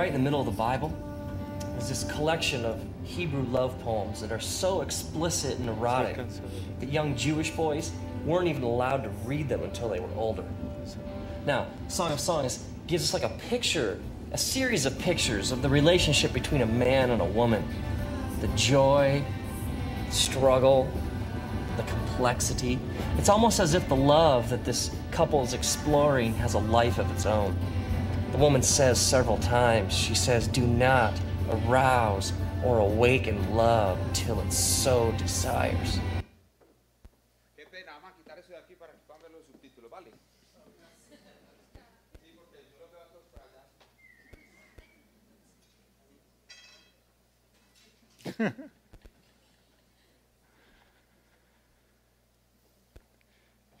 right in the middle of the Bible is this collection of Hebrew love poems that are so explicit and erotic that young Jewish boys weren't even allowed to read them until they were older. Now, Song of Songs gives us like a picture, a series of pictures of the relationship between a man and a woman. The joy, struggle, the complexity. It's almost as if the love that this couple is exploring has a life of its own. The woman says several times, she says, Do not arouse or awaken love until it so desires. Qué pena, vamos a quitar eso de aquí para que puedan ver los subtítulos, ¿vale? Sí, porque yo lo veo a todos para allá.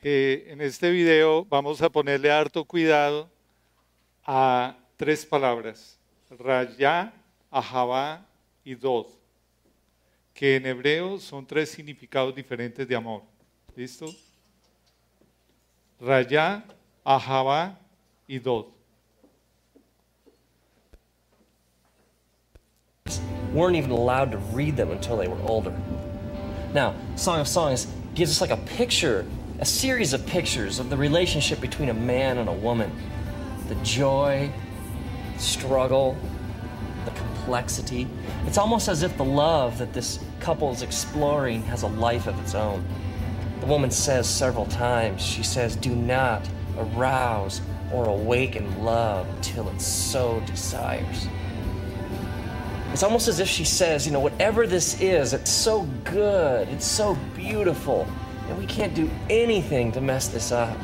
Eh, en este video vamos a ponerle harto cuidado a tres palabras, rayá, ahabá y dod, que en hebreo son tres significados diferentes de amor. ¿Listo? Rayá, ahabá y dod. weren't even allowed to read them until they were older. Now, Song of Songs gives us like a picture, a series of pictures of the relationship between a man and a woman. The joy, struggle, the complexity. It's almost as if the love that this couple is exploring has a life of its own. The woman says several times, she says, Do not arouse or awaken love until it so desires. It's almost as if she says, you know, whatever this is, it's so good, it's so beautiful, and we can't do anything to mess this up.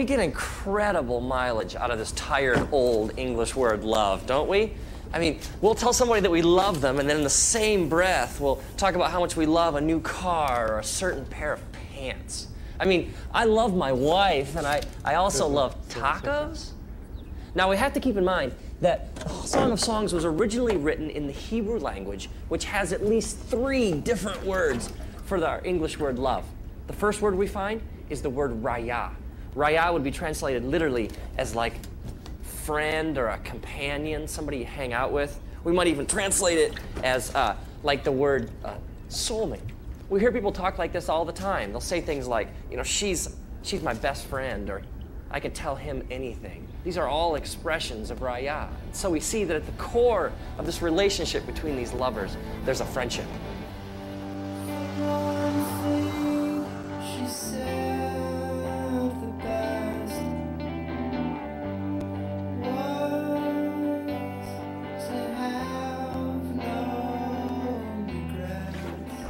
We get incredible mileage out of this tired old English word love, don't we? I mean, we'll tell somebody that we love them, and then in the same breath, we'll talk about how much we love a new car or a certain pair of pants. I mean, I love my wife, and I, I also love tacos. Now, we have to keep in mind that Song of Songs was originally written in the Hebrew language, which has at least three different words for our English word love. The first word we find is the word raya. Raya would be translated literally as like friend or a companion, somebody you hang out with. We might even translate it as uh, like the word uh, soulmate. We hear people talk like this all the time. They'll say things like, you know, she's she's my best friend, or I can tell him anything. These are all expressions of raya. So we see that at the core of this relationship between these lovers, there's a friendship.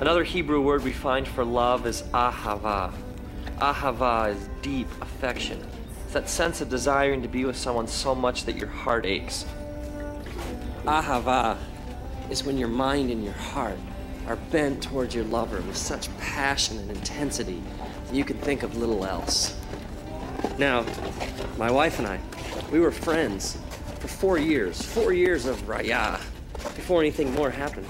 Another Hebrew word we find for love is ahava. Ahava is deep affection. It's that sense of desiring to be with someone so much that your heart aches. Ahava is when your mind and your heart are bent towards your lover with such passion and intensity that you can think of little else. Now, my wife and I, we were friends for four years, four years of raya, before anything more happened.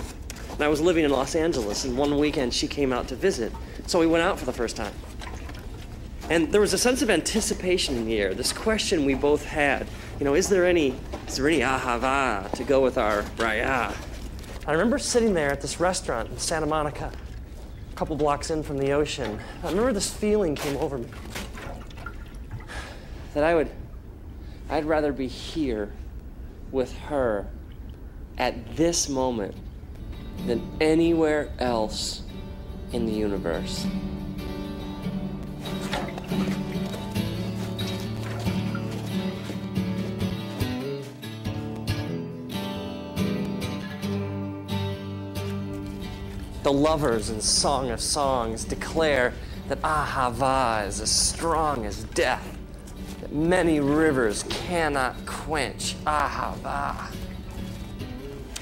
And I was living in Los Angeles, and one weekend she came out to visit, so we went out for the first time. And there was a sense of anticipation in the air. This question we both had, you know, is there any, is there any ahava to go with our raya? I remember sitting there at this restaurant in Santa Monica, a couple blocks in from the ocean. I remember this feeling came over me that I would, I'd rather be here with her at this moment than anywhere else in the universe. The lovers in Song of Songs declare that Ahava is as strong as death, that many rivers cannot quench Ahava.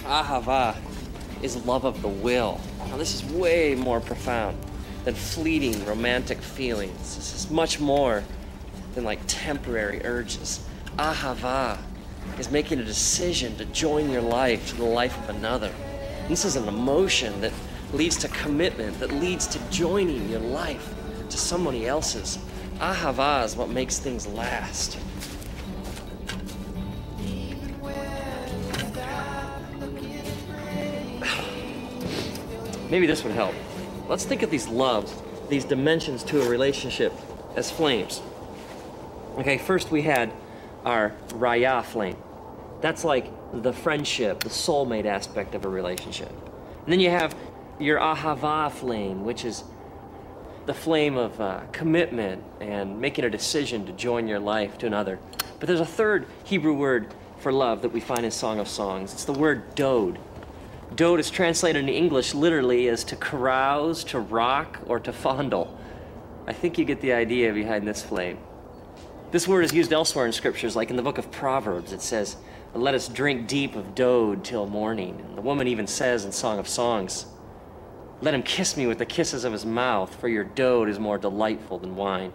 Ahava is love of the will. Now, this is way more profound. than fleeting romantic feelings. This is much more than like temporary urges. Ahava is making a decision to join your life to the life of another. This is an emotion that leads to commitment, that leads to joining your life to somebody else's. Ahava is what makes things last. Maybe this would help. Let's think of these loves, these dimensions to a relationship as flames. Okay, first we had our Raya flame. That's like the friendship, the soulmate aspect of a relationship. And then you have your Ahava flame, which is the flame of uh, commitment and making a decision to join your life to another. But there's a third Hebrew word for love that we find in Song of Songs. It's the word dode. Dode is translated in English literally as to carouse, to rock, or to fondle. I think you get the idea behind this flame. This word is used elsewhere in scriptures, like in the book of Proverbs. It says, Let us drink deep of dode till morning. And the woman even says in Song of Songs, Let him kiss me with the kisses of his mouth, for your dode is more delightful than wine.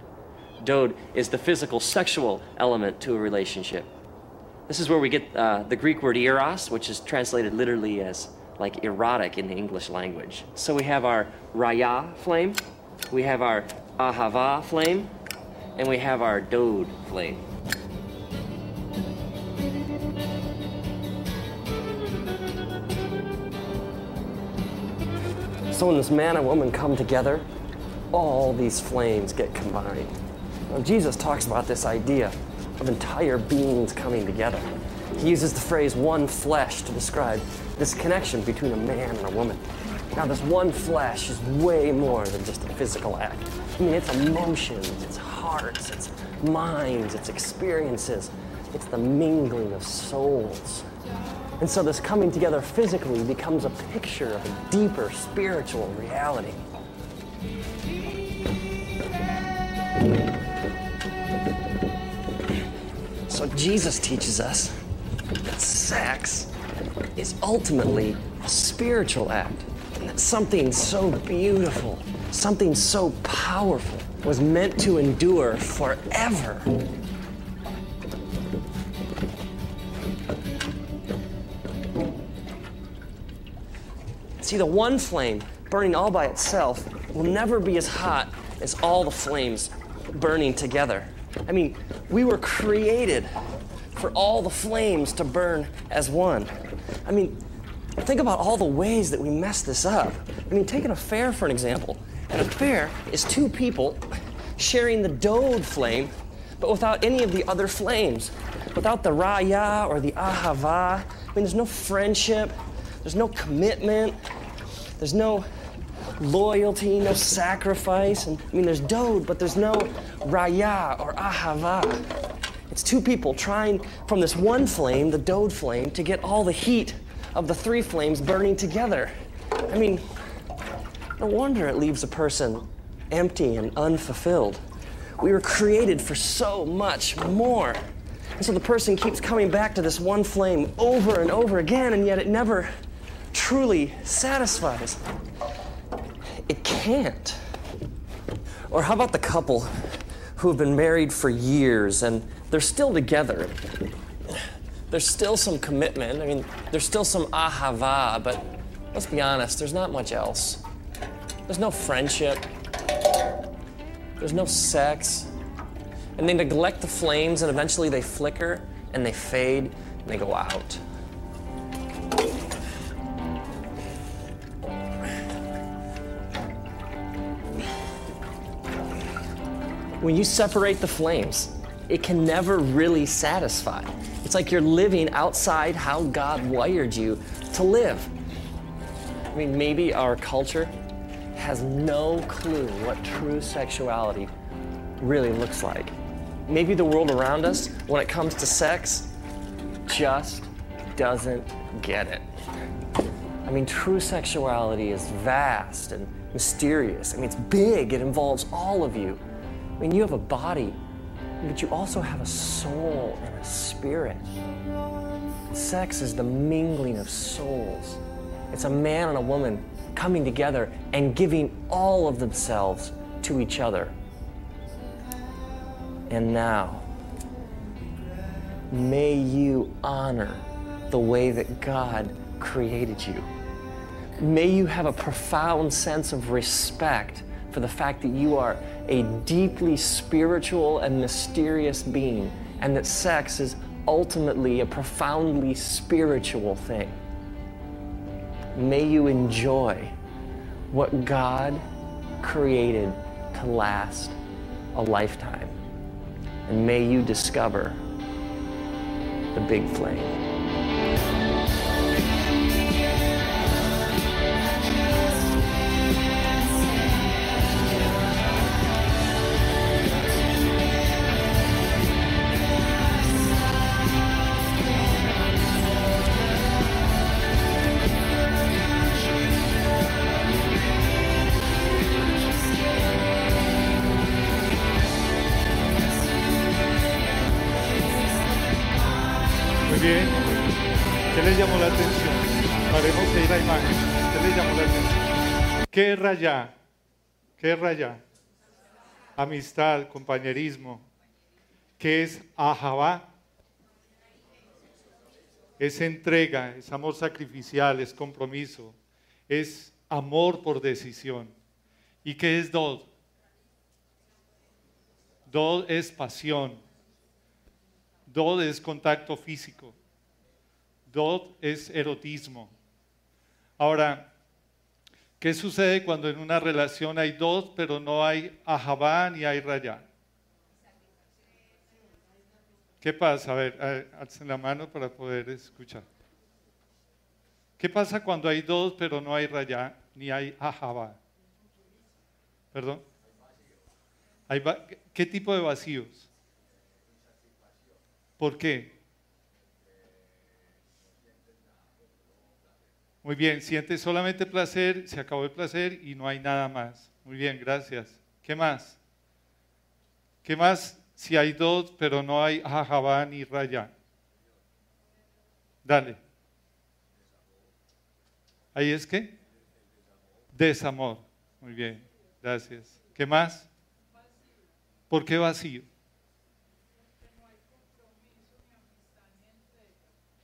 Dode is the physical, sexual element to a relationship. This is where we get uh, the Greek word eros, which is translated literally as like erotic in the English language. So we have our raya flame, we have our ahava flame, and we have our dode flame. So when this man and woman come together, all these flames get combined. Now, Jesus talks about this idea of entire beings coming together. He uses the phrase one flesh to describe this connection between a man and a woman. Now, this one flesh is way more than just a physical act. I mean, it's emotions, it's hearts, it's minds, it's experiences, it's the mingling of souls. And so, this coming together physically becomes a picture of a deeper spiritual reality. So, Jesus teaches us that sex is ultimately a spiritual act. And that something so beautiful, something so powerful, was meant to endure forever. See, the one flame burning all by itself will never be as hot as all the flames burning together. I mean, we were created for all the flames to burn as one. I mean, think about all the ways that we mess this up. I mean, take an affair for an example. An affair is two people sharing the dode flame, but without any of the other flames. Without the raya or the ahava. I mean, there's no friendship, there's no commitment, there's no loyalty, no sacrifice. And I mean, there's dode, but there's no raya or ahava. It's two people trying from this one flame, the dode flame, to get all the heat of the three flames burning together. I mean, no wonder it leaves a person empty and unfulfilled. We were created for so much more. And so the person keeps coming back to this one flame over and over again, and yet it never truly satisfies. It can't. Or how about the couple who have been married for years and they're still together? There's still some commitment. I mean, there's still some ahava, but let's be honest, there's not much else. There's no friendship, there's no sex. And they neglect the flames, and eventually they flicker and they fade and they go out. When you separate the flames, it can never really satisfy. It's like you're living outside how God wired you to live. I mean, maybe our culture has no clue what true sexuality really looks like. Maybe the world around us, when it comes to sex, just doesn't get it. I mean, true sexuality is vast and mysterious. I mean, it's big, it involves all of you. I mean, you have a body, but you also have a soul and a spirit. Sex is the mingling of souls. It's a man and a woman coming together and giving all of themselves to each other. And now, may you honor the way that God created you. May you have a profound sense of respect for the fact that you are a deeply spiritual and mysterious being, and that sex is ultimately a profoundly spiritual thing. May you enjoy what God created to last a lifetime. And may you discover the big flame. ¿Qué es rayá? ¿Qué es rayá? Amistad, compañerismo. ¿Qué es ahabá? Es entrega, es amor sacrificial, es compromiso, es amor por decisión. ¿Y qué es dod? Dod es pasión. Dod es contacto físico. Dod es erotismo. Ahora, ¿qué sucede cuando en una relación hay dod, pero no hay ahabá ni hay rayá? ¿Qué pasa? A ver, a alcen la mano para poder escuchar. ¿Qué pasa cuando hay dod, pero no hay rayá ni hay ahabá? ¿Perdón? ¿Qué tipo de vacíos? ¿Por qué? Muy bien, siente solamente placer, se acabó el placer y no hay nada más. Muy bien, gracias. ¿Qué más? ¿Qué más si hay dos, pero no hay jajabá ni raya? Dale. ¿Ahí es qué? Desamor. Muy bien, gracias. ¿Qué más? ¿Por qué vacío?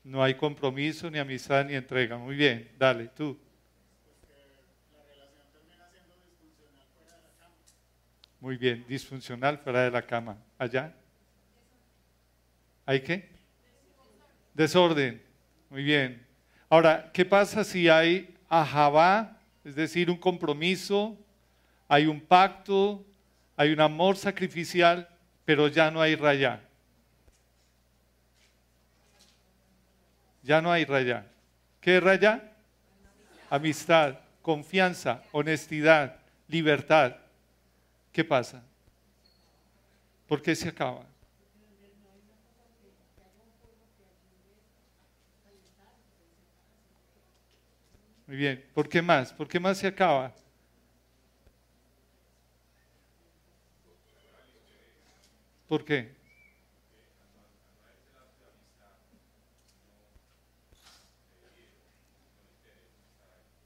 No hay compromiso, ni amistad, ni entrega. Muy bien, dale, tú. Muy bien, disfuncional fuera de la cama. ¿Allá? ¿Hay qué? Desorden. Muy bien. Ahora, ¿qué pasa si hay ajabá, es decir, un compromiso, hay un pacto, hay un amor sacrificial, pero ya no hay rayá? Ya no hay rayá. ¿Qué es rayá? Amistad, confianza, honestidad, libertad. ¿Qué pasa? ¿Por qué se acaba? Muy bien. ¿Por qué más? ¿Por qué más se acaba? ¿Por qué?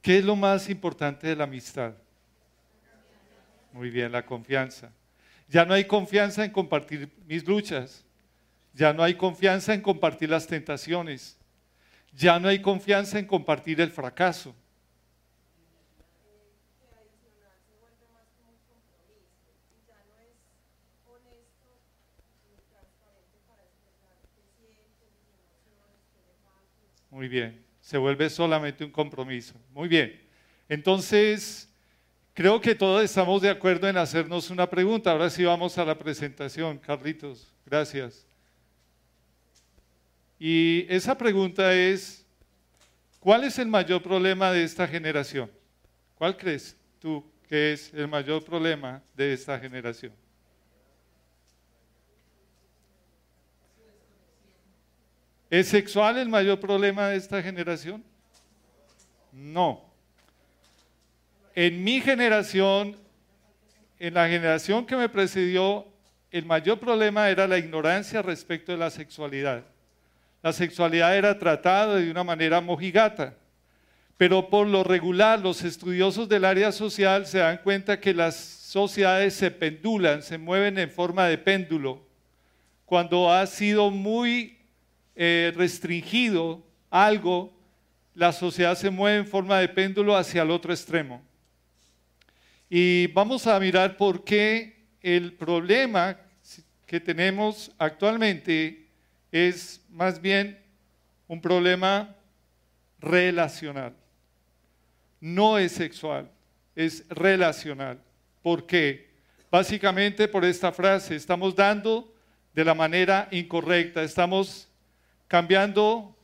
¿Qué es lo más importante de la amistad? Muy bien, la confianza. Ya no hay confianza en compartir mis luchas. Ya no hay confianza en compartir las tentaciones. Ya no hay confianza en compartir el fracaso. Muy bien, se vuelve solamente un compromiso. Muy bien. Entonces, creo que todos estamos de acuerdo en hacernos una pregunta. Ahora sí vamos a la presentación, Carlitos. Gracias. Y esa pregunta es, ¿cuál es el mayor problema de esta generación? ¿Cuál crees tú que es el mayor problema de esta generación? ¿Es sexual el mayor problema de esta generación? No. En mi generación, en la generación que me precedió, el mayor problema era la ignorancia respecto de la sexualidad. La sexualidad era tratada de una manera mojigata. pero por lo regular los estudiosos del área social se dan cuenta que las sociedades se pendulan, se mueven en forma de péndulo. Cuando ha sido muy eh, restringido algo, la sociedad se mueve en forma de péndulo hacia el otro extremo. Y vamos a mirar por qué el problema que tenemos actualmente es más bien un problema relacional. No es sexual, es relacional. ¿Por qué? Básicamente por esta frase, estamos dando de la manera incorrecta, estamos cambiando,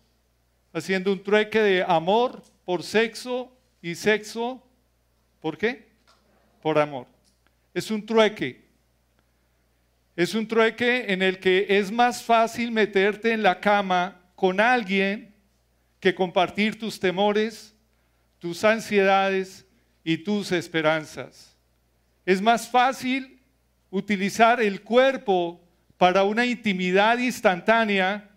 haciendo un trueque de amor por sexo y sexo, ¿por qué? Por amor. Es un trueque. Es un trueque en el que es más fácil meterte en la cama con alguien que compartir tus temores, tus ansiedades y tus esperanzas. Es más fácil utilizar el cuerpo para una intimidad instantánea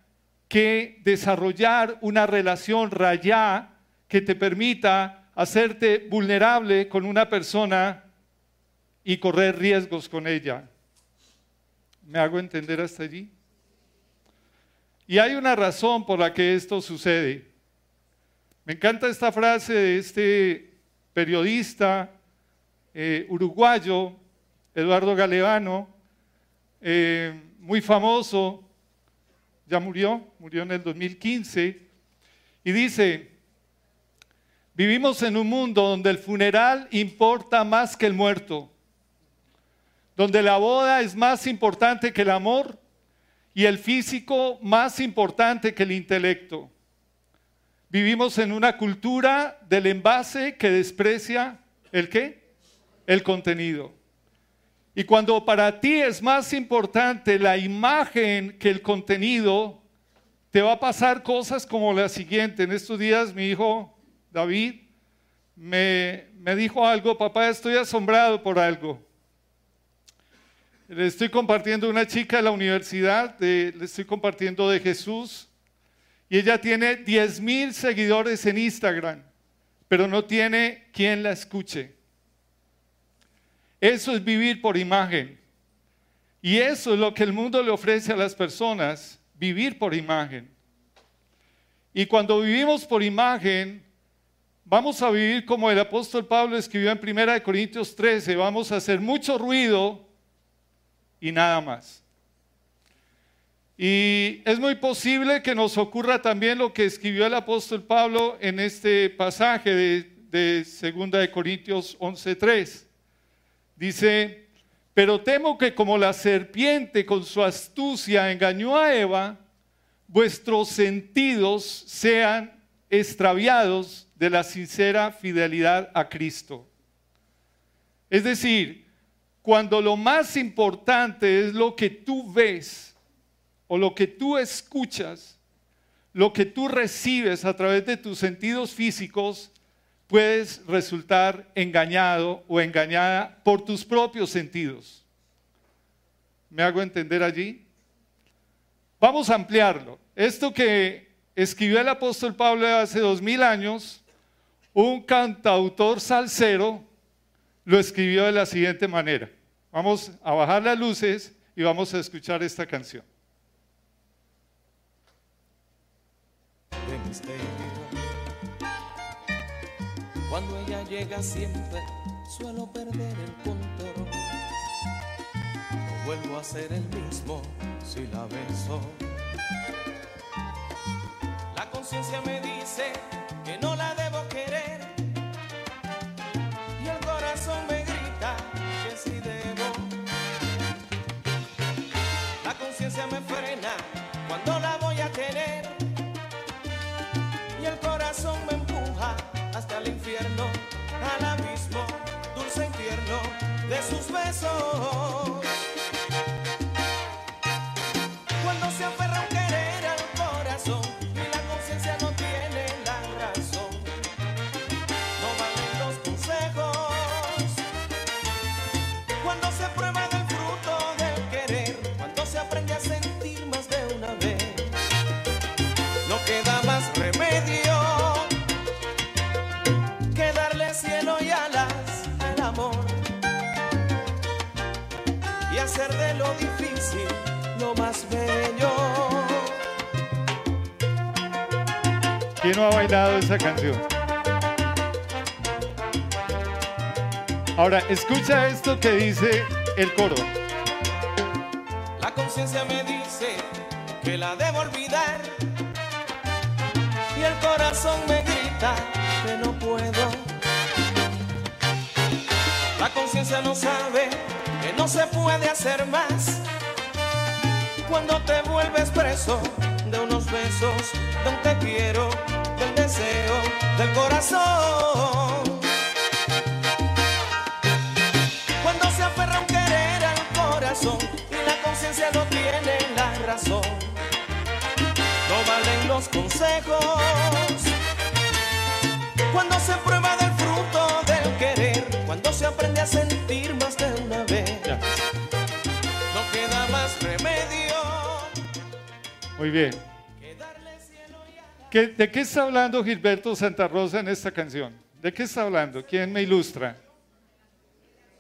que desarrollar una relación rayá que te permita hacerte vulnerable con una persona y correr riesgos con ella. ¿Me hago entender hasta allí? Y hay una razón por la que esto sucede. Me encanta esta frase de este periodista eh, uruguayo, Eduardo Galeano, eh, muy famoso, ya murió, murió en el 2015, y dice, vivimos en un mundo donde el funeral importa más que el muerto, donde la boda es más importante que el amor y el físico más importante que el intelecto. Vivimos en una cultura del envase que desprecia el qué? El contenido. Y cuando para ti es más importante la imagen que el contenido, te va a pasar cosas como la siguiente. En estos días mi hijo David me, me dijo algo, papá, estoy asombrado por algo. Le estoy compartiendo una chica de la universidad, le estoy compartiendo de Jesús, y ella tiene 10 mil seguidores en Instagram, pero no tiene quien la escuche. Eso es vivir por imagen. Y eso es lo que el mundo le ofrece a las personas, vivir por imagen. Y cuando vivimos por imagen, vamos a vivir como el apóstol Pablo escribió en 1 Corintios 13, vamos a hacer mucho ruido y nada más. Y es muy posible que nos ocurra también lo que escribió el apóstol Pablo en este pasaje de, de 2 de Corintios 11:3. Dice, pero temo que como la serpiente con su astucia engañó a Eva, vuestros sentidos sean extraviados de la sincera fidelidad a Cristo. Es decir, cuando lo más importante es lo que tú ves o lo que tú escuchas, lo que tú recibes a través de tus sentidos físicos, puedes resultar engañado o engañada por tus propios sentidos. ¿Me hago entender allí? Vamos a ampliarlo. Esto que escribió el apóstol Pablo hace dos mil años, un cantautor salsero lo escribió de la siguiente manera. Vamos a bajar las luces y vamos a escuchar esta canción. Cuando ella llega siempre suelo perder el control. No vuelvo a ser el mismo si la beso. La conciencia me dice que no la debo querer. ¿Quién no ha bailado esa canción? Ahora, escucha esto que dice el coro. La conciencia me dice que la debo olvidar. Y el corazón me grita que no puedo. La conciencia no sabe que no se puede hacer más. Cuando te vuelves preso de unos besos, de un te quiero, deseo, del corazón. Cuando se aferra un querer al corazón y la conciencia no tiene la razón. No valen los consejos. Cuando se prueba del fruto del querer, cuando se aprende a sentir más de una vez, no queda más remedio Muy bien. ¿Qué- ¿De qué está hablando Gilberto Santa Rosa en esta canción? ¿De qué está hablando? ¿Quién me ilustra?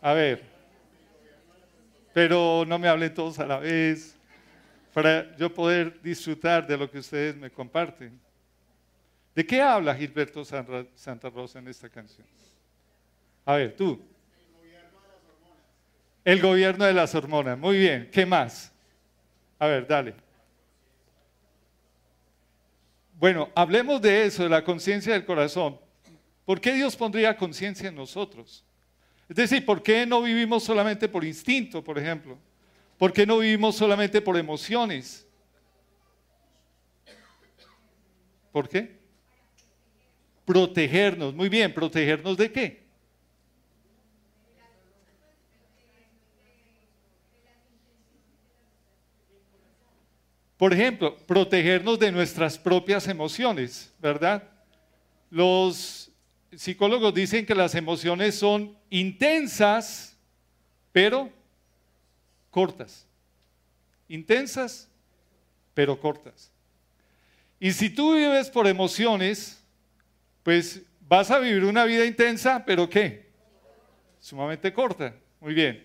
A ver. Pero no me hablen todos a la vez para yo poder disfrutar de lo que ustedes me comparten. ¿De qué habla Gilberto Santa Rosa en esta canción? A ver, tú. El gobierno de las hormonas. Muy bien. ¿Qué más? A ver, dale. Bueno, hablemos de eso, de la conciencia del corazón. ¿Por qué Dios pondría conciencia en nosotros? Es decir, ¿por qué no vivimos solamente por instinto, por ejemplo? ¿Por qué no vivimos solamente por emociones? ¿Por qué? Protegernos. Muy bien, ¿protegernos de qué? Por ejemplo, protegernos de nuestras propias emociones, ¿verdad? Los psicólogos dicen que las emociones son intensas, pero cortas. Intensas, pero cortas. Y si tú vives por emociones, pues vas a vivir una vida intensa, pero ¿qué? Sumamente corta. Muy bien.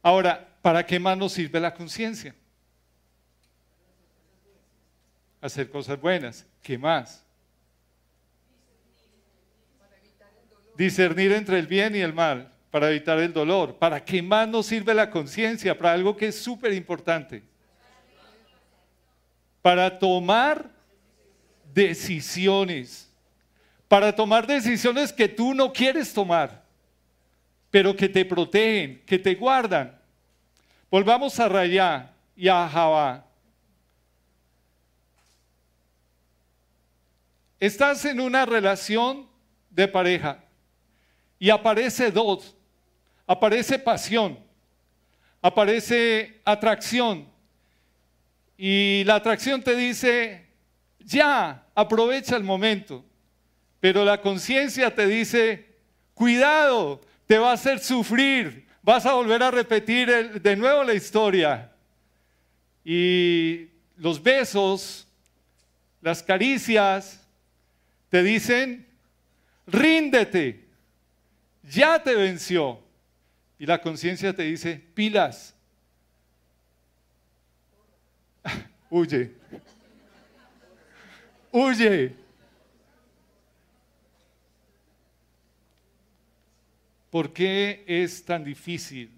Ahora, ¿para qué más nos sirve la conciencia? Hacer cosas buenas. ¿Qué más? Discernir entre el bien y el mal para evitar el dolor. ¿Para qué más nos sirve la conciencia? Para algo que es súper importante. Para tomar decisiones. Para tomar decisiones que tú no quieres tomar, pero que te protegen, que te guardan. Volvamos a Rayá y a Javá. Estás en una relación de pareja y aparece dos, aparece pasión, aparece atracción. Y la atracción te dice, ya, aprovecha el momento, pero la conciencia te dice, cuidado, te va a hacer sufrir, vas a volver a repetir de nuevo la historia. Y los besos, las caricias, te dicen, ríndete, ya te venció. Y la conciencia te dice, pilas, huye, huye. ¿Por qué es tan difícil?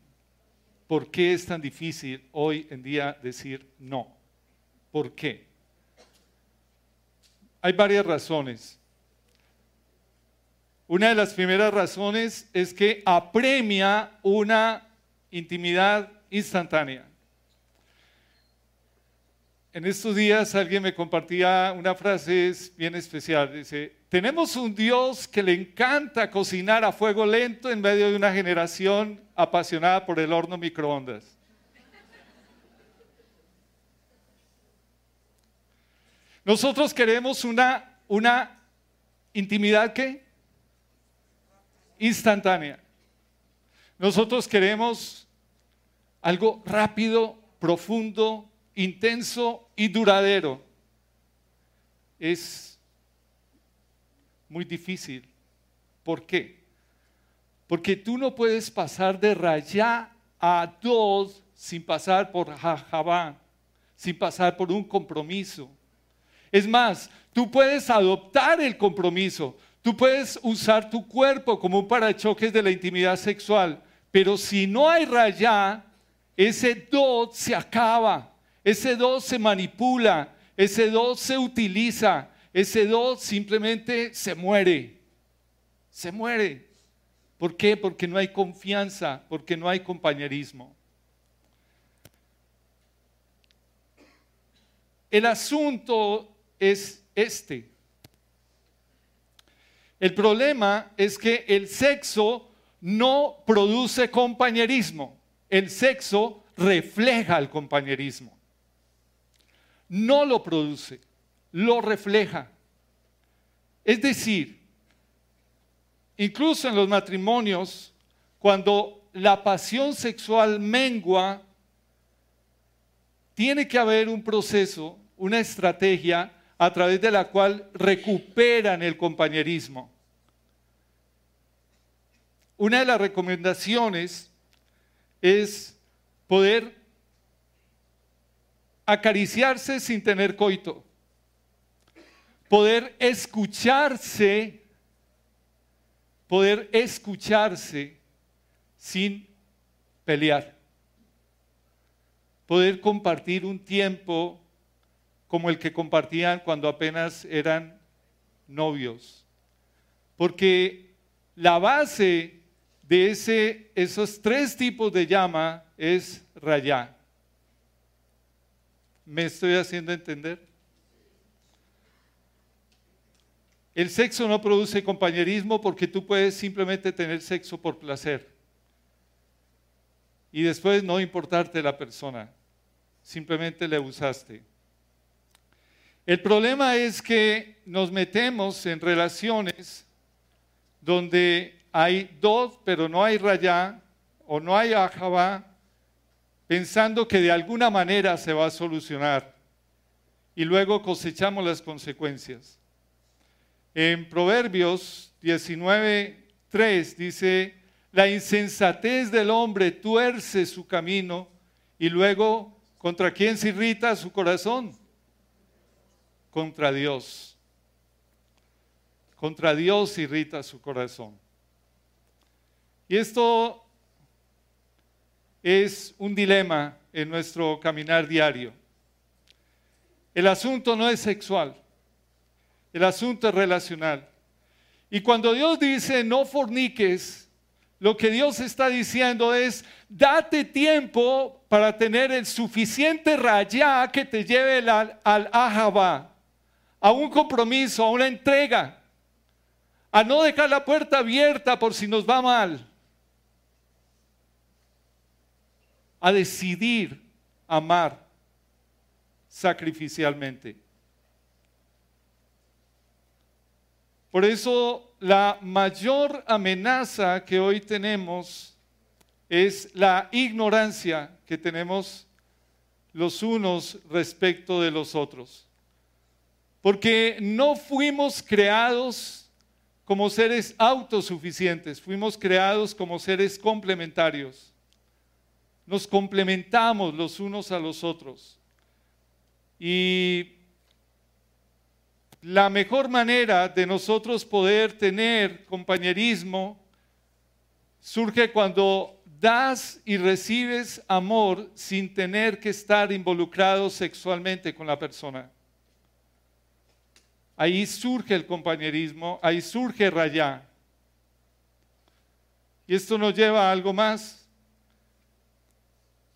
¿Por qué es tan difícil hoy en día decir no? ¿Por qué? Hay varias razones. Una de las primeras razones es que apremia una intimidad instantánea. En estos días alguien me compartía una frase bien especial. Dice, tenemos un Dios que le encanta cocinar a fuego lento en medio de una generación apasionada por el horno microondas. Nosotros queremos una, una intimidad que instantánea. Nosotros queremos algo rápido, profundo, intenso y duradero. Es muy difícil. ¿Por qué? Porque tú no puedes pasar de rayá a dos sin pasar por jajabá, sin pasar por un compromiso. Es más, tú puedes adoptar el compromiso, tú puedes usar tu cuerpo como un parachoques de la intimidad sexual, pero si no hay rayá, ese dot se acaba, ese dot se manipula, ese dot se utiliza, ese dot simplemente se muere, se muere. ¿Por qué? Porque no hay confianza, porque no hay compañerismo. El asunto es este. El problema es que el sexo no produce compañerismo. El sexo refleja el compañerismo. No lo produce, lo refleja. Es decir, incluso en los matrimonios, cuando la pasión sexual mengua, tiene que haber un proceso, una estrategia a través de la cual recuperan el compañerismo. Una de las recomendaciones es poder acariciarse sin tener coito, poder escucharse, poder escucharse sin pelear, poder compartir un tiempo como el que compartían cuando apenas eran novios. Porque la base de ese, esos tres tipos de llama es rayá. ¿Me estoy haciendo entender? El sexo no produce compañerismo porque tú puedes simplemente tener sexo por placer y después no importarte la persona, simplemente le usaste. El problema es que nos metemos en relaciones donde hay dos, pero no hay rayá o no hay ajabá, pensando que de alguna manera se va a solucionar y luego cosechamos las consecuencias. En Proverbios 19:3 dice, la insensatez del hombre tuerce su camino y luego contra quién se irrita su corazón? Contra Dios. Contra Dios irrita su corazón. Y esto es un dilema en nuestro caminar diario. El asunto no es sexual, el asunto es relacional. Y cuando Dios dice no forniques, lo que Dios está diciendo es, date tiempo para tener el suficiente rayá que te lleve al, al a un compromiso, a una entrega, a no dejar la puerta abierta por si nos va mal, a decidir amar sacrificialmente. Por eso la mayor amenaza que hoy tenemos es la ignorancia que tenemos los unos respecto de los otros. Porque no fuimos creados como seres autosuficientes, fuimos creados como seres complementarios. Nos complementamos los unos a los otros. Y la mejor manera de nosotros poder tener compañerismo surge cuando das y recibes amor sin tener que estar involucrado sexualmente con la persona. Ahí surge el compañerismo, ahí surge rayá. Y esto nos lleva a algo más.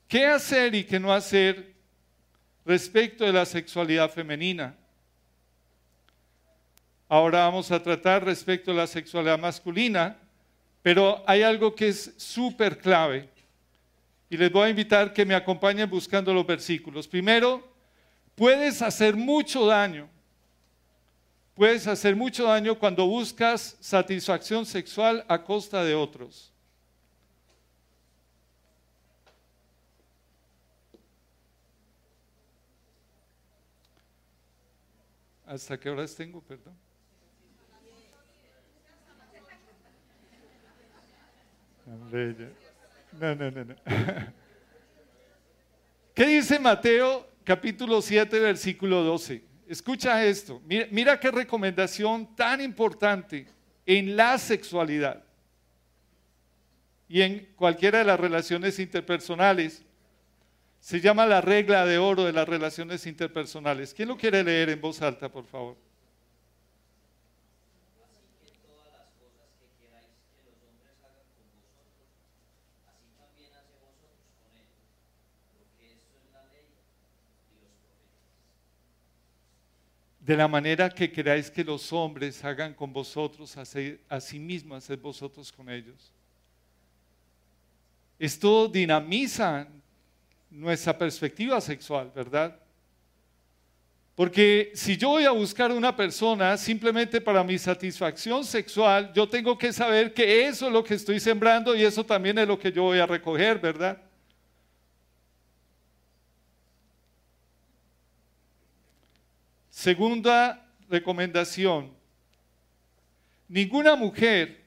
¿Qué hacer y qué no hacer respecto de la sexualidad femenina? Ahora vamos a tratar respecto a la sexualidad masculina, pero hay algo que es súper clave. Y les voy a invitar que me acompañen buscando los versículos. Primero, puedes hacer mucho daño. Puedes hacer mucho daño cuando buscas satisfacción sexual a costa de otros. ¿Hasta qué horas tengo, perdón? Ya- No, no, no, no. ¿Qué dice Mateo capítulo 7, versículo 12? Escucha esto. Mira, mira qué recomendación tan importante en la sexualidad y en cualquiera de las relaciones interpersonales. Se llama la regla de oro de las relaciones interpersonales. ¿Quién lo quiere leer en voz alta, por favor? De la manera que queráis que los hombres hagan con vosotros, así, así mismo haced vosotros con ellos. Esto dinamiza nuestra perspectiva sexual, ¿verdad? Porque si yo voy a buscar una persona simplemente para mi satisfacción sexual, yo tengo que saber que eso es lo que estoy sembrando y eso también es lo que yo voy a recoger, ¿verdad? Segunda recomendación. Ninguna mujer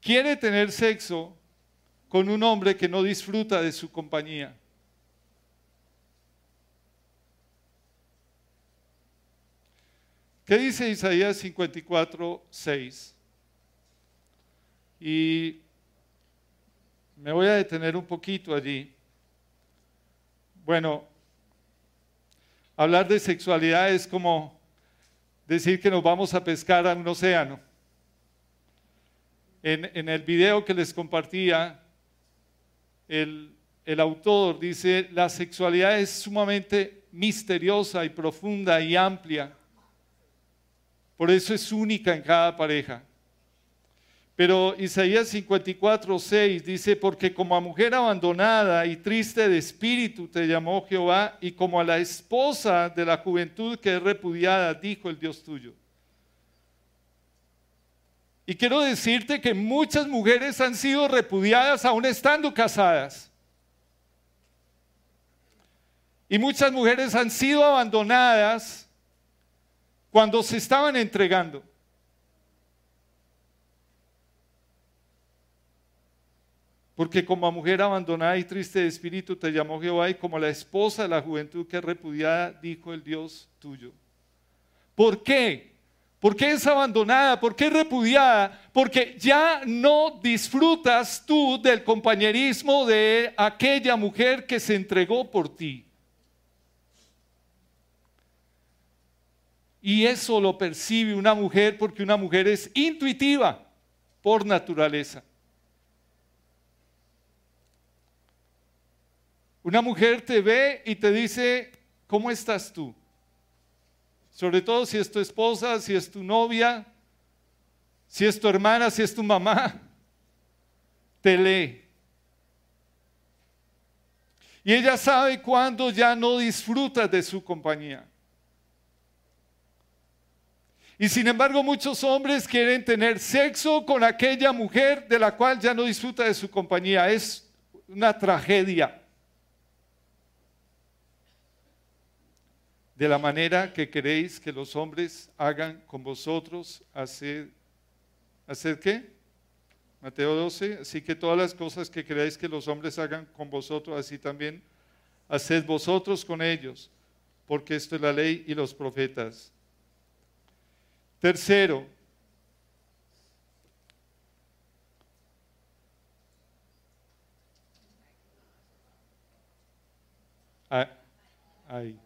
quiere tener sexo con un hombre que no disfruta de su compañía. ¿Qué dice Isaías 54, 6? Y me voy a detener un poquito allí. Bueno, hablar de sexualidad es como decir que nos vamos a pescar a un océano. En, el video que les compartía, el, el autor dice, la sexualidad es sumamente misteriosa y profunda y amplia. Por eso es única en cada pareja. Pero Isaías 54, 6 dice, porque como a mujer abandonada y triste de espíritu te llamó Jehová, y como a la esposa de la juventud que es repudiada, dijo el Dios tuyo. Y quiero decirte que muchas mujeres han sido repudiadas aún estando casadas. Y muchas mujeres han sido abandonadas cuando se estaban entregando. Porque como mujer abandonada y triste de espíritu te llamó Jehová y como la esposa de la juventud que es repudiada, dijo el Dios tuyo. ¿Por qué? ¿Por qué es abandonada? ¿Por qué es repudiada? Porque ya no disfrutas tú del compañerismo de aquella mujer que se entregó por ti. Y eso lo percibe una mujer porque una mujer es intuitiva por naturaleza. Una mujer te ve y te dice, ¿cómo estás tú? Sobre todo si es tu esposa, si es tu novia, si es tu hermana, si es tu mamá, te lee. Y ella sabe cuándo ya no disfrutas de su compañía. Y sin embargo muchos hombres quieren tener sexo con aquella mujer de la cual ya no disfruta de su compañía. Es una tragedia. De la manera que queréis que los hombres hagan con vosotros, hacer, ¿hacer qué? Mateo 12, así que todas las cosas que queráis que los hombres hagan con vosotros, así también haced vosotros con ellos, porque esto es la ley y los profetas. Tercero, ah, ahí.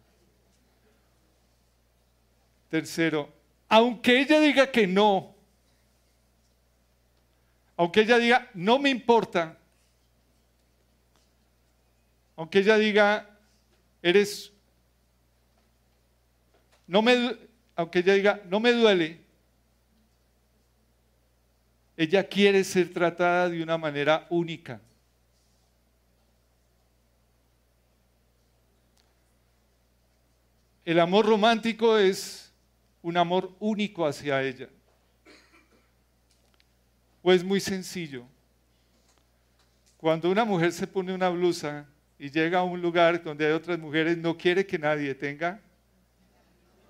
Tercero, aunque ella diga que no, aunque ella diga, no me importa, aunque ella diga, eres, no me, aunque ella diga, no me duele, ella quiere ser tratada de una manera única. El amor romántico es un amor único hacia ella. Pues muy sencillo. Cuando una mujer se pone una blusa y llega a un lugar donde hay otras mujeres, no quiere que nadie tenga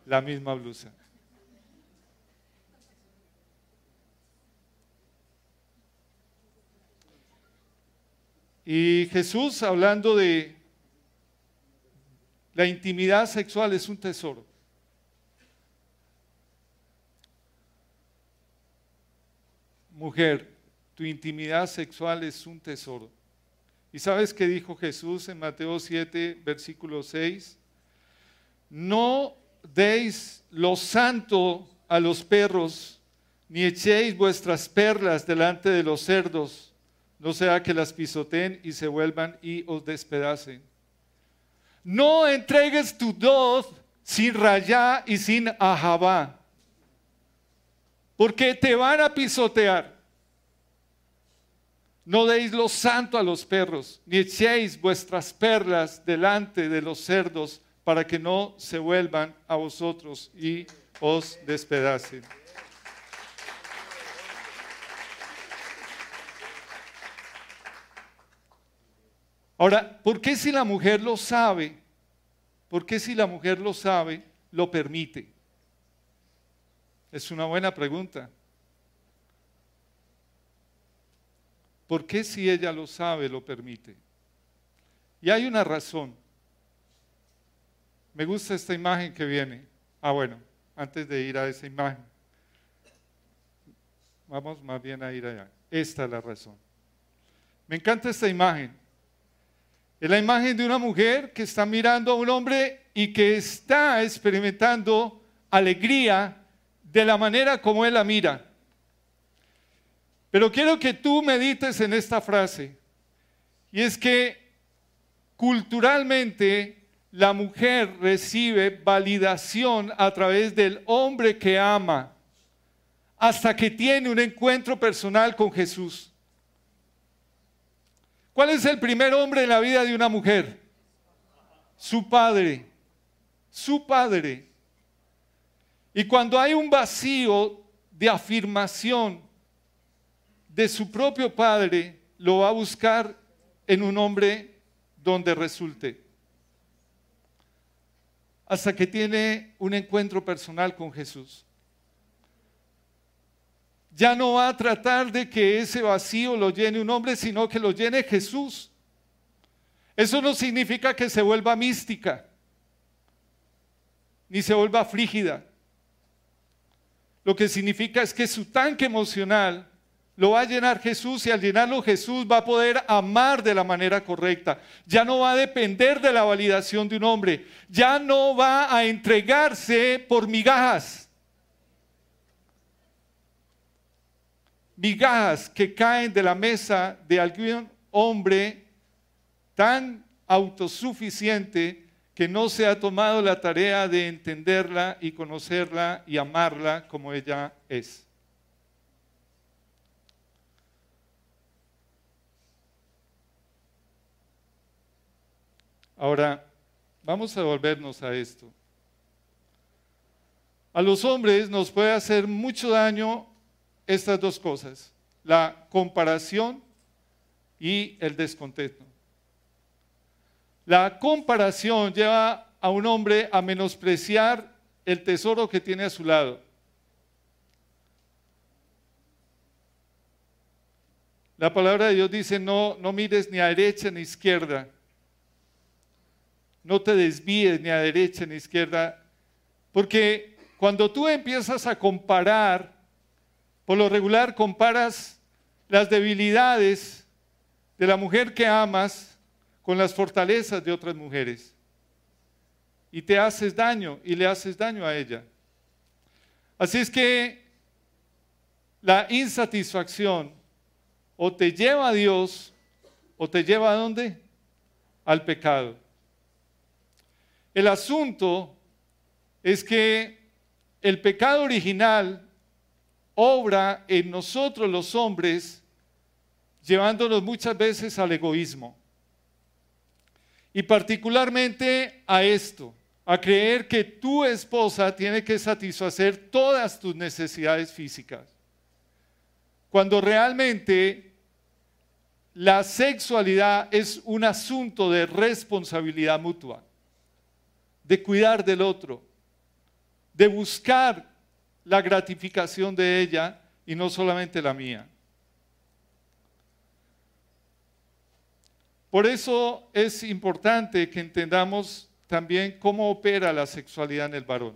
la misma blusa. Y Jesús, hablando de la intimidad sexual es un tesoro. Mujer, tu intimidad sexual es un tesoro. ¿Y sabes qué dijo Jesús en Mateo 7, versículo 6? No deis lo santo a los perros, ni echéis vuestras perlas delante de los cerdos, no sea que las pisoteen y se vuelvan y os despedacen. No entregues tu doz sin rayá y sin ajabá, porque te van a pisotear. No deis lo santo a los perros, ni echéis vuestras perlas delante de los cerdos, para que no se vuelvan a vosotros y os despedacen. Ahora, ¿por qué si la mujer lo sabe? ¿Por qué si la mujer lo sabe, lo permite? Es una buena pregunta. ¿Por qué si ella lo sabe, lo permite? Y hay una razón. Me gusta esta imagen que viene. Ah, bueno, antes de ir a esa imagen, vamos más bien a ir allá. Esta es la razón. Me encanta esta imagen. Es la imagen de una mujer que está mirando a un hombre y que está experimentando alegría de la manera como él la mira. Pero quiero que tú medites en esta frase. Y es que culturalmente la mujer recibe validación a través del hombre que ama hasta que tiene un encuentro personal con Jesús. ¿Cuál es el primer hombre en la vida de una mujer? Su padre. Su padre. Y cuando hay un vacío de afirmación de su propio padre, lo va a buscar en un hombre donde resulte. Hasta que tiene un encuentro personal con Jesús. Ya no va a tratar de que ese vacío lo llene un hombre, sino que lo llene Jesús. Eso no significa que se vuelva mística, ni se vuelva frígida. Lo que significa es que su tanque emocional lo va a llenar Jesús y al llenarlo Jesús va a poder amar de la manera correcta. Ya no va a depender de la validación de un hombre. Ya no va a entregarse por migajas. Migajas que caen de la mesa de algún hombre tan autosuficiente que no se ha tomado la tarea de entenderla y conocerla y amarla como ella es. Ahora, vamos a volvernos a esto. A los hombres nos puede hacer mucho daño estas dos cosas, la comparación y el descontento. La comparación lleva a un hombre a menospreciar el tesoro que tiene a su lado. La palabra de Dios dice, no, no mires ni a derecha ni a izquierda. No te desvíes ni a derecha ni a izquierda. Porque cuando tú empiezas a comparar, por lo regular comparas las debilidades de la mujer que amas con las fortalezas de otras mujeres. Y te haces daño y le haces daño a ella. Así es que la insatisfacción o te lleva a Dios o te lleva a dónde? Al pecado. El asunto es que el pecado original obra en nosotros los hombres llevándonos muchas veces al egoísmo. Y particularmente a esto, a creer que tu esposa tiene que satisfacer todas tus necesidades físicas. Cuando realmente la sexualidad es un asunto de responsabilidad mutua, de cuidar del otro, de buscar la gratificación de ella y no solamente la mía. Por eso es importante que entendamos también cómo opera la sexualidad en el varón.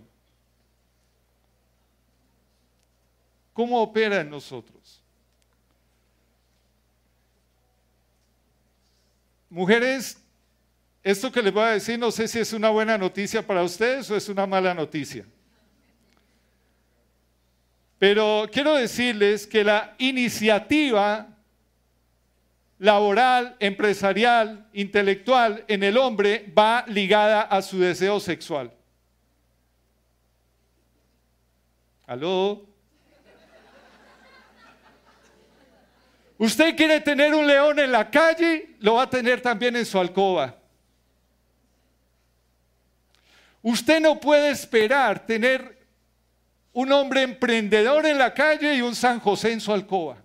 ¿Cómo opera en nosotros? Mujeres, esto que les voy a decir no sé si es una buena noticia para ustedes o es una mala noticia. Pero quiero decirles que la iniciativa laboral, empresarial, intelectual en el hombre va ligada a su deseo sexual. ¿Aló? Usted quiere tener un león en la calle, lo va a tener también en su alcoba. Usted no puede esperar tener un hombre emprendedor en la calle y un San José en su alcoba.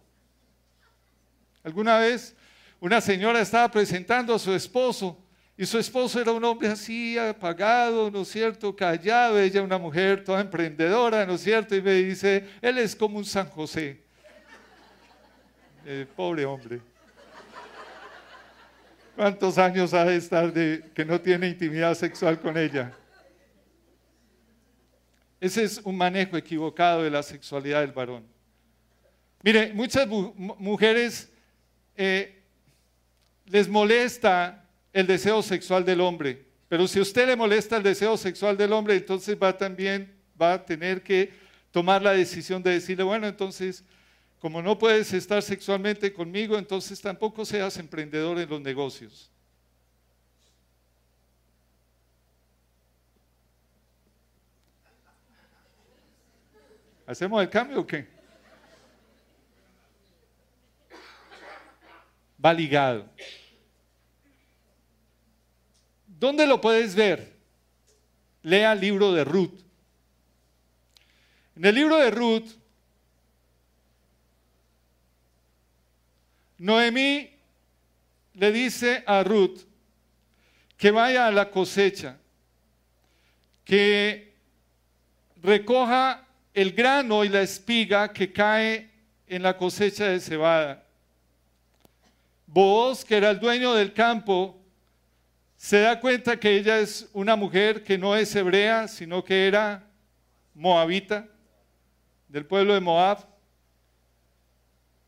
Alguna vez una señora estaba presentando a su esposo y su esposo era un hombre así apagado, ¿no es cierto? Callado, ella una mujer toda emprendedora, ¿no es cierto? Y me dice, él es como un San José. Eh, pobre hombre. ¿Cuántos años ha de estar de que no tiene intimidad sexual con ella? Ese es un manejo equivocado de la sexualidad del varón. Mire, muchas mu- mu- mujeres eh, les molesta el deseo sexual del hombre, pero si a usted le molesta el deseo sexual del hombre, entonces va también va a tener que tomar la decisión de decirle, bueno, entonces, como no puedes estar sexualmente conmigo, entonces tampoco seas emprendedor en los negocios. ¿Hacemos el cambio o qué? Va ligado. ¿Dónde lo puedes ver? Lea el libro de Ruth. En el libro de Ruth, Noemí le dice a Ruth que vaya a la cosecha, que recoja el grano y la espiga que cae en la cosecha de cebada. Booz, que era el dueño del campo, se da cuenta que ella es una mujer que no es hebrea, sino que era moabita, del pueblo de Moab.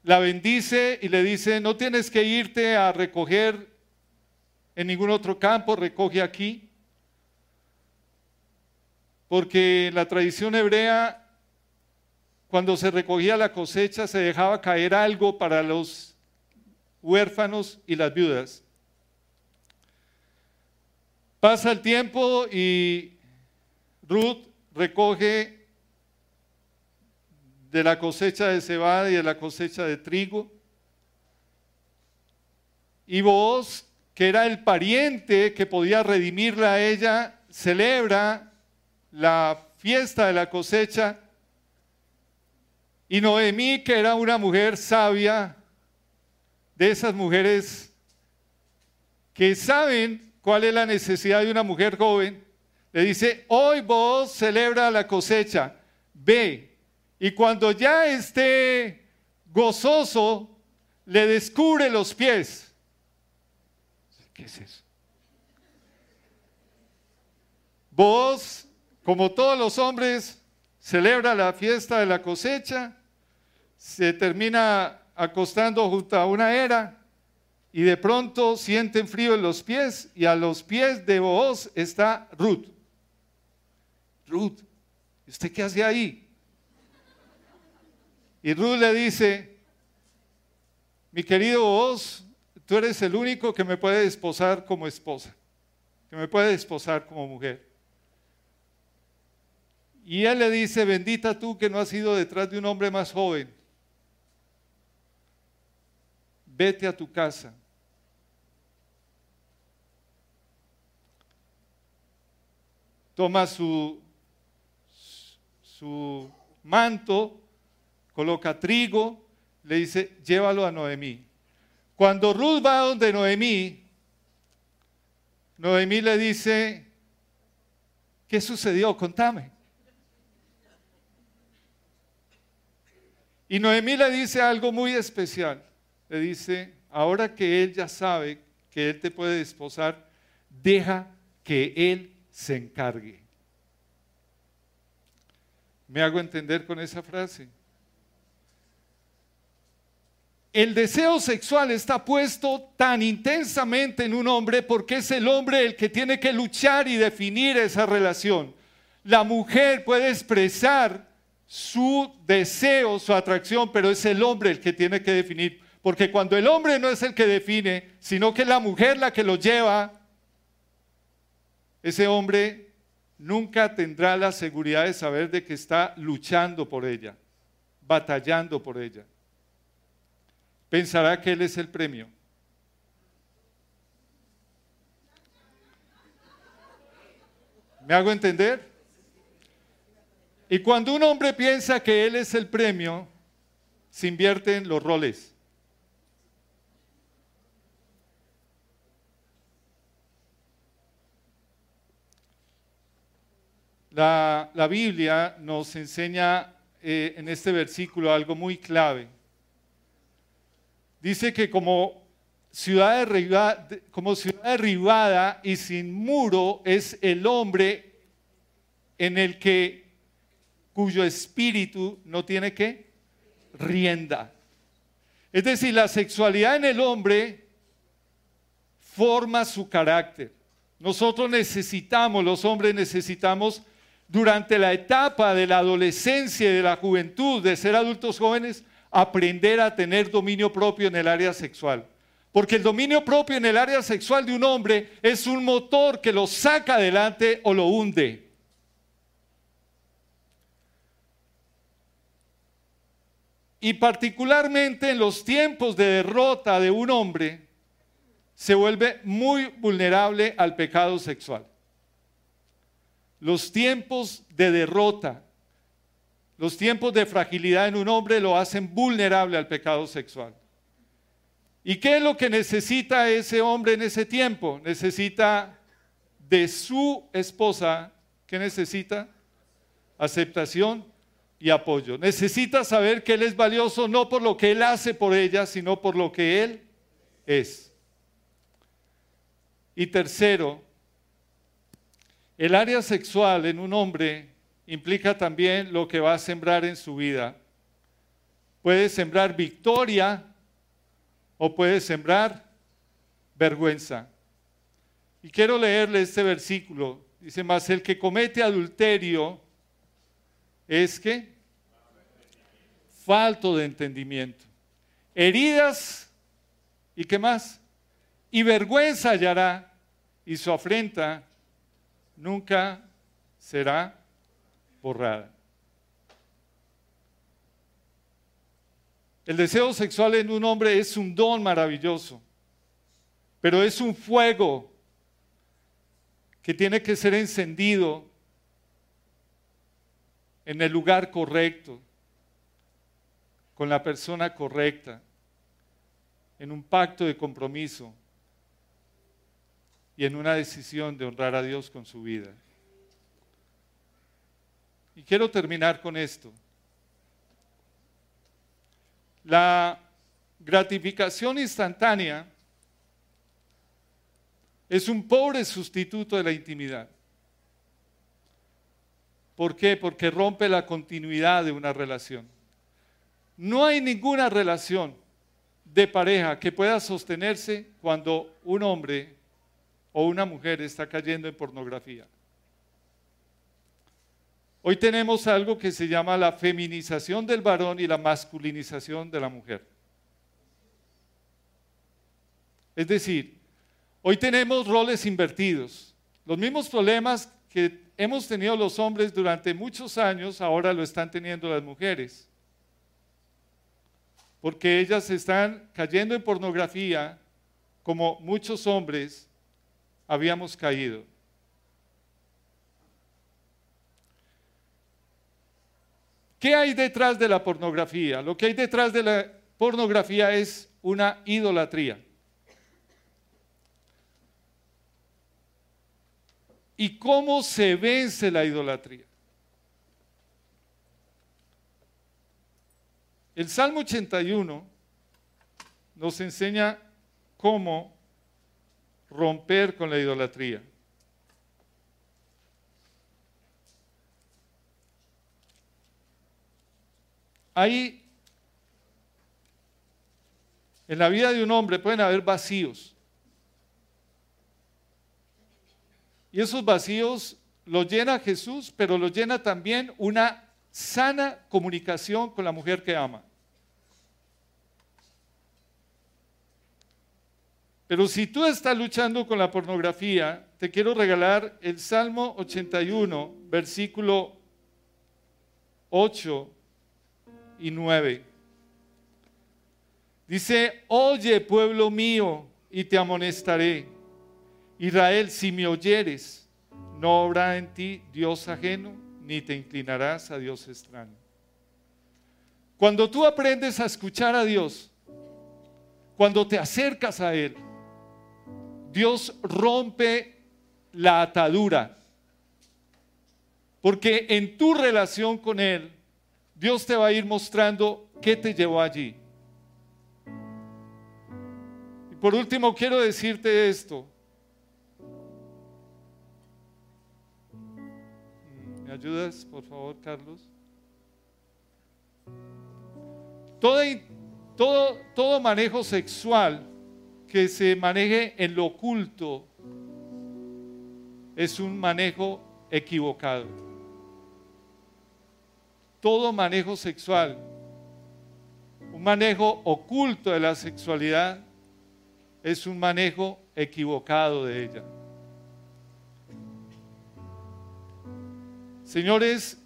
La bendice y le dice, no tienes que irte a recoger en ningún otro campo, recoge aquí. Porque la tradición hebrea cuando se recogía la cosecha se dejaba caer algo para los huérfanos y las viudas. Pasa el tiempo y Ruth recoge de la cosecha de cebada y de la cosecha de trigo. Y vos, que era el pariente que podía redimirla a ella, celebra la fiesta de la cosecha y Noemí, que era una mujer sabia, de esas mujeres que saben cuál es la necesidad de una mujer joven, le dice, hoy vos celebra la cosecha, ve, y cuando ya esté gozoso, le descubre los pies. ¿Qué es eso? Vos, como todos los hombres, celebra la fiesta de la cosecha, se termina acostando junto a una era y de pronto sienten frío en los pies y a los pies de Booz está Ruth. Ruth, ¿y ¿usted qué hace ahí? Y Ruth le dice, mi querido Booz, tú eres el único que me puede desposar como esposa, que me puede desposar como mujer. Y él le dice, bendita tú que no has ido detrás de un hombre más joven. Vete a tu casa. Toma su, su manto, coloca trigo, le dice, llévalo a Noemí. Cuando Ruth va donde Noemí, Noemí le dice, ¿qué sucedió? Contame. Y Noemí le dice algo muy especial. Le dice, ahora que él ya sabe que él te puede desposar, deja que Él se encargue. ¿Me hago entender con esa frase? El deseo sexual está puesto tan intensamente en un hombre porque es el hombre el que tiene que luchar y definir esa relación. La mujer puede expresar su deseo, su atracción, pero es el hombre el que tiene que definir. Porque cuando el hombre no es el que define, sino que es la mujer la que lo lleva, ese hombre nunca tendrá la seguridad de saber de que está luchando por ella, batallando por ella. Pensará que él es el premio. ¿Me hago entender? Y cuando un hombre piensa que él es el premio, se invierten los roles. La, Biblia nos enseña eh, en este versículo algo muy clave. Dice que como ciudad, derriba- como ciudad derribada y sin muro es el hombre en el que cuyo espíritu no tiene que rienda. Es decir, la sexualidad en el hombre forma su carácter. Nosotros necesitamos, los hombres necesitamos, durante la etapa de la adolescencia y de la juventud, de ser adultos jóvenes, aprender a tener dominio propio en el área sexual. Porque el dominio propio en el área sexual de un hombre es un motor que lo saca adelante o lo hunde. Y particularmente en los tiempos de derrota de un hombre, se vuelve muy vulnerable al pecado sexual. Los tiempos de derrota, los tiempos de fragilidad en un hombre lo hacen vulnerable al pecado sexual. ¿Y qué es lo que necesita ese hombre en ese tiempo? Necesita de su esposa, ¿qué necesita? Aceptación y apoyo. Necesita saber que él es valioso no por lo que él hace por ella, sino por lo que él es. Y tercero, el área sexual en un hombre implica también lo que va a sembrar en su vida. Puede sembrar victoria o puede sembrar vergüenza. Y quiero leerle este versículo. Dice, más el que comete adulterio es que falto de entendimiento. Heridas y qué más? Y vergüenza hallará y su afrenta nunca será borrada. El deseo sexual en un hombre es un don maravilloso, pero es un fuego que tiene que ser encendido en el lugar correcto, con la persona correcta, en un pacto de compromiso y en una decisión de honrar a Dios con su vida. Y quiero terminar con esto. La gratificación instantánea es un pobre sustituto de la intimidad. ¿Por qué? Porque rompe la continuidad de una relación. No hay ninguna relación de pareja que pueda sostenerse cuando un hombre o una mujer está cayendo en pornografía. Hoy tenemos algo que se llama la feminización del varón y la masculinización de la mujer. Es decir, hoy tenemos roles invertidos. Los mismos problemas que hemos tenido los hombres durante muchos años, ahora lo están teniendo las mujeres. Porque ellas están cayendo en pornografía como muchos hombres habíamos caído. ¿Qué hay detrás de la pornografía? Lo que hay detrás de la pornografía es una idolatría. ¿Y cómo se vence la idolatría? El Salmo 81 nos enseña cómo romper con la idolatría. Ahí, en la vida de un hombre pueden haber vacíos. Y esos vacíos los llena Jesús, pero los llena también una sana comunicación con la mujer que ama. Pero si tú estás luchando con la pornografía, te quiero regalar el Salmo 81, versículo 8 y 9. Dice, oye pueblo mío, y te amonestaré. Israel, si me oyeres, no habrá en ti Dios ajeno, ni te inclinarás a Dios extraño. Cuando tú aprendes a escuchar a Dios, cuando te acercas a Él, Dios rompe la atadura. Porque en tu relación con Él, Dios te va a ir mostrando qué te llevó allí. Y por último, quiero decirte esto. ¿Me ayudas, por favor, Carlos? Todo, todo, todo manejo sexual que se maneje en lo oculto es un manejo equivocado. Todo manejo sexual, un manejo oculto de la sexualidad, es un manejo equivocado de ella. Señores,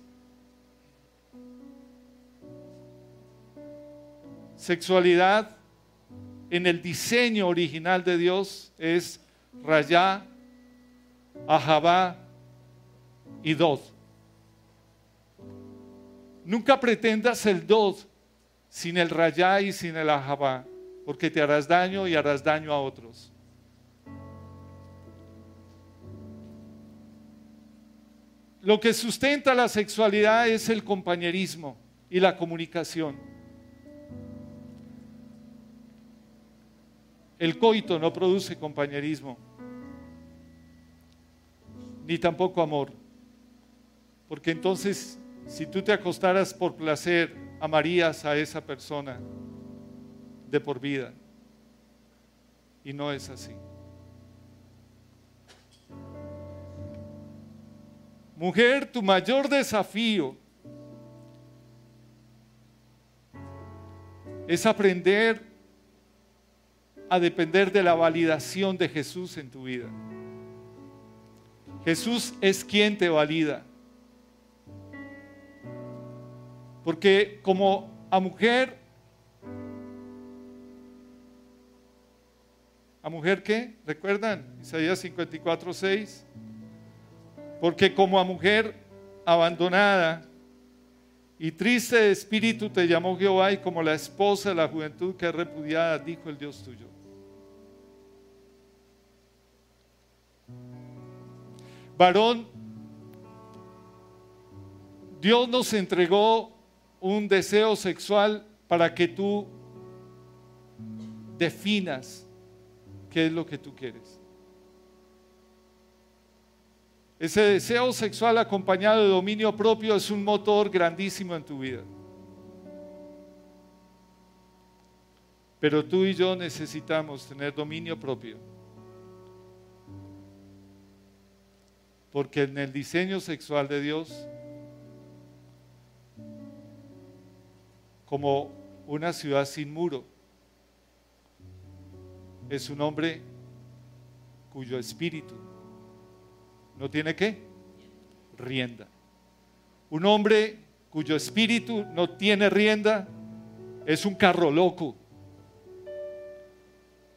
sexualidad en el diseño original de Dios es Rayá, Ahabá y Dod. Nunca pretendas el Dod sin el Rayá y sin el Ahabá, porque te harás daño y harás daño a otros. Lo que sustenta la sexualidad es el compañerismo y la comunicación. El coito no produce compañerismo, ni tampoco amor. Porque entonces, si tú te acostaras por placer, amarías a esa persona de por vida. Y no es así. Mujer, tu mayor desafío es aprender a depender de la validación de Jesús en tu vida. Jesús es quien te valida. Porque como a mujer, ¿a mujer qué? ¿Recuerdan? Isaías 54, 6. Porque como a mujer abandonada y triste de espíritu te llamó Jehová y como la esposa de la juventud que es repudiada, dijo el Dios tuyo. Varón, Dios nos entregó un deseo sexual para que tú definas qué es lo que tú quieres. Ese deseo sexual acompañado de dominio propio es un motor grandísimo en tu vida. Pero tú y yo necesitamos tener dominio propio. Porque en el diseño sexual de Dios, como una ciudad sin muro, es un hombre cuyo espíritu no tiene qué? Rienda. Un hombre cuyo espíritu no tiene rienda es un carro loco.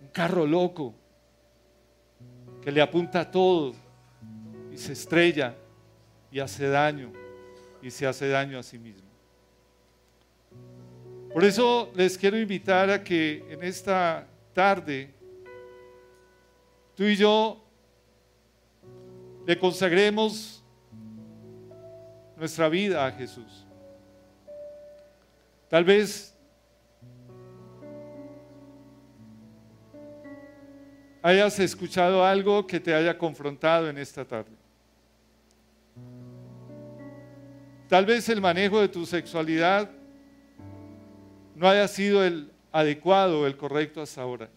Un carro loco que le apunta a todo se estrella y hace daño y se hace daño a sí mismo. Por eso les quiero invitar a que en esta tarde tú y yo le consagremos nuestra vida a Jesús. Tal vez hayas escuchado algo que te haya confrontado en esta tarde. Tal vez el manejo de tu sexualidad no haya sido el adecuado el correcto hasta ahora.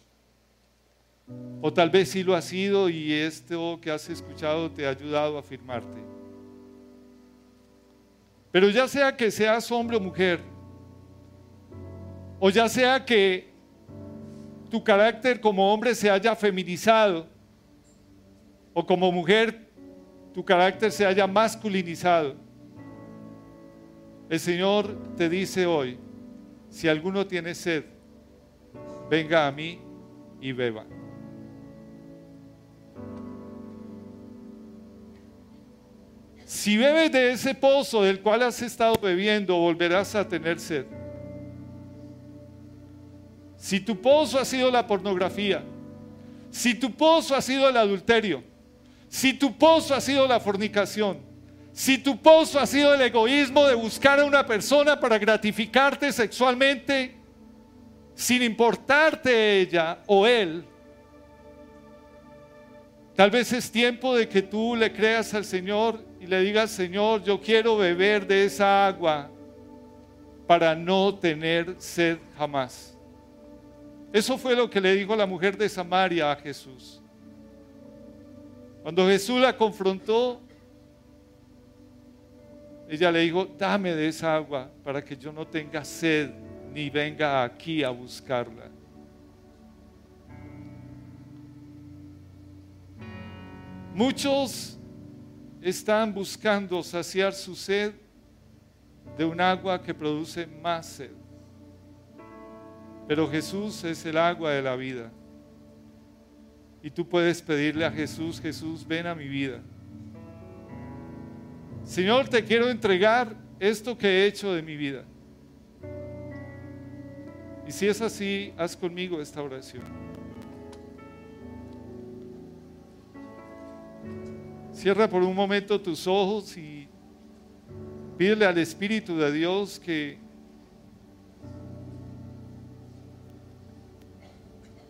O tal vez sí lo ha sido y esto que has escuchado te ha ayudado a afirmarte. Pero ya sea que seas hombre o mujer, o ya sea que tu carácter como hombre se haya feminizado, o como mujer tu carácter se haya masculinizado, el Señor te dice hoy, si alguno tiene sed, venga a mí y beba. Si bebes de ese pozo del cual has estado bebiendo, volverás a tener sed. Si tu pozo ha sido la pornografía, si tu pozo ha sido el adulterio, si tu pozo ha sido la fornicación, si tu pozo ha sido el egoísmo de buscar a una persona para gratificarte sexualmente, sin importarte ella o él, tal vez es tiempo de que tú le creas al Señor y le digas, Señor, yo quiero beber de esa agua para no tener sed jamás. Eso fue lo que le dijo la mujer de Samaria a Jesús. Cuando Jesús la confrontó, ella le dijo, dame de esa agua para que yo no tenga sed ni venga aquí a buscarla. Muchos están buscando saciar su sed de un agua que produce más sed. Pero Jesús es el agua de la vida. Y tú puedes pedirle a Jesús, Jesús, ven a mi vida. Señor, te quiero entregar esto que he hecho de mi vida. Y si es así, haz conmigo esta oración. Cierra por un momento tus ojos y pídele al Espíritu de Dios que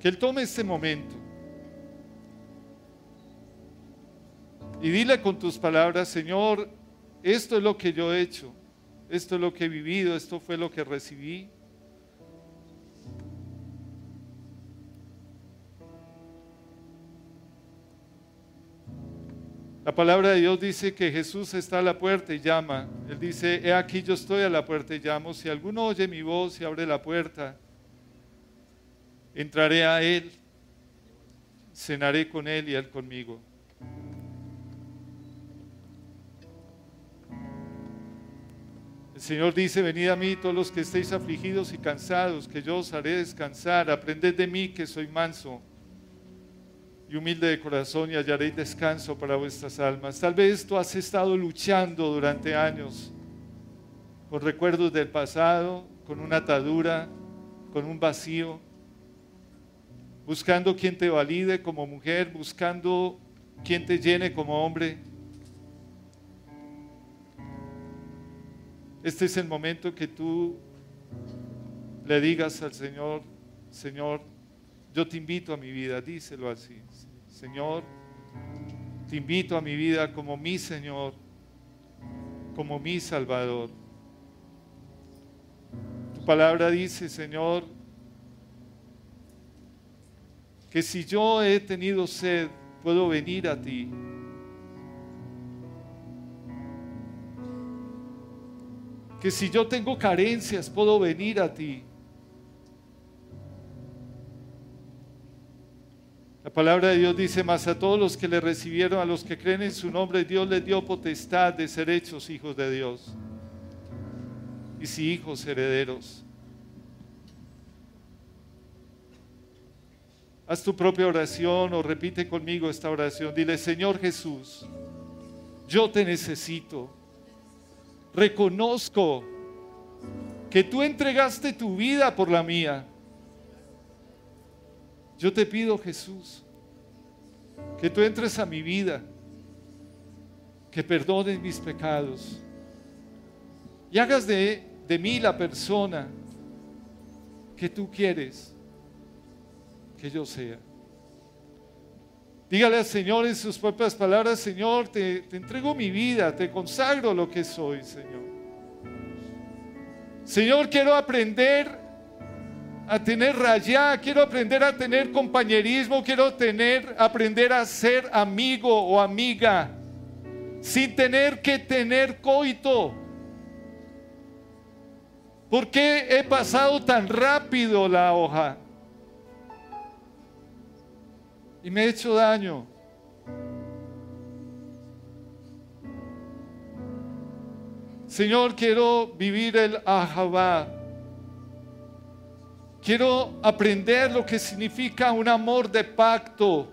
que Él tome este momento y dile con tus palabras, Señor, esto es lo que yo he hecho, esto es lo que he vivido, esto fue lo que recibí. La palabra de Dios dice que Jesús está a la puerta y llama. Él dice, he aquí yo estoy a la puerta y llamo. Si alguno oye mi voz y abre la puerta, entraré a Él, cenaré con Él y Él conmigo. El Señor dice, venid a mí todos los que estéis afligidos y cansados, que yo os haré descansar. Aprended de mí que soy manso y humilde de corazón y hallaréis descanso para vuestras almas. Tal vez tú has estado luchando durante años con recuerdos del pasado, con una atadura, con un vacío, buscando quien te valide como mujer, buscando quien te llene como hombre. Este es el momento que tú le digas al Señor, Señor, yo te invito a mi vida, díselo así. Señor, te invito a mi vida como mi Señor, como mi Salvador. Tu palabra dice, Señor, que si yo he tenido sed, puedo venir a ti. Que si yo tengo carencias, puedo venir a ti. La palabra de Dios dice más a todos los que le recibieron, a los que creen en su nombre, Dios les dio potestad de ser hechos hijos de Dios. Y si hijos herederos. Haz tu propia oración o repite conmigo esta oración. Dile, Señor Jesús, yo te necesito. Reconozco que tú entregaste tu vida por la mía. Yo te pido, Jesús, que tú entres a mi vida, que perdones mis pecados y hagas de, de mí la persona que tú quieres que yo sea. Dígale al Señor en sus propias palabras, Señor, te, te entrego mi vida, te consagro lo que soy, Señor. Señor, quiero aprender a tener rayá, quiero aprender a tener compañerismo, quiero tener, aprender a ser amigo o amiga sin tener que tener coito. ¿Por qué he pasado tan rápido la hoja? Y me he hecho daño. Señor, quiero vivir el Ahabá. Quiero aprender lo que significa un amor de pacto.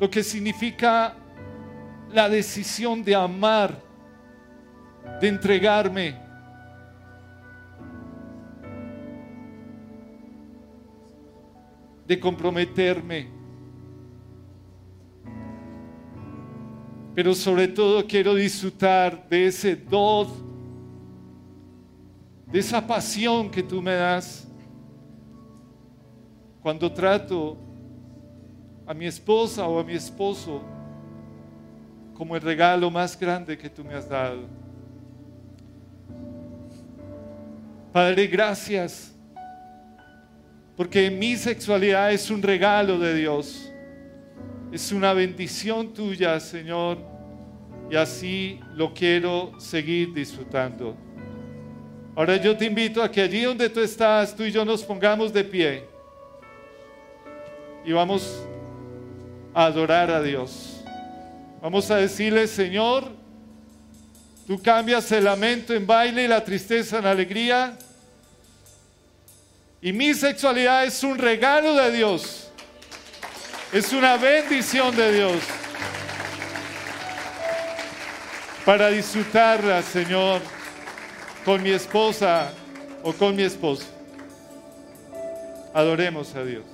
Lo que significa la decisión de amar, de entregarme. De comprometerme. Pero sobre todo quiero disfrutar de ese dod, de esa pasión que tú me das cuando trato a mi esposa o a mi esposo como el regalo más grande que tú me has dado. Padre, gracias, porque mi sexualidad es un regalo de Dios, es una bendición tuya, Señor, y así lo quiero seguir disfrutando. Ahora yo te invito a que allí donde tú estás, tú y yo nos pongamos de pie y vamos a adorar a Dios. Vamos a decirle, Señor, tú cambias el lamento en baile y la tristeza en alegría. Y mi sexualidad es un regalo de Dios. Es una bendición de Dios. Para disfrutarla, Señor, con mi esposa o con mi esposo. Adoremos a Dios.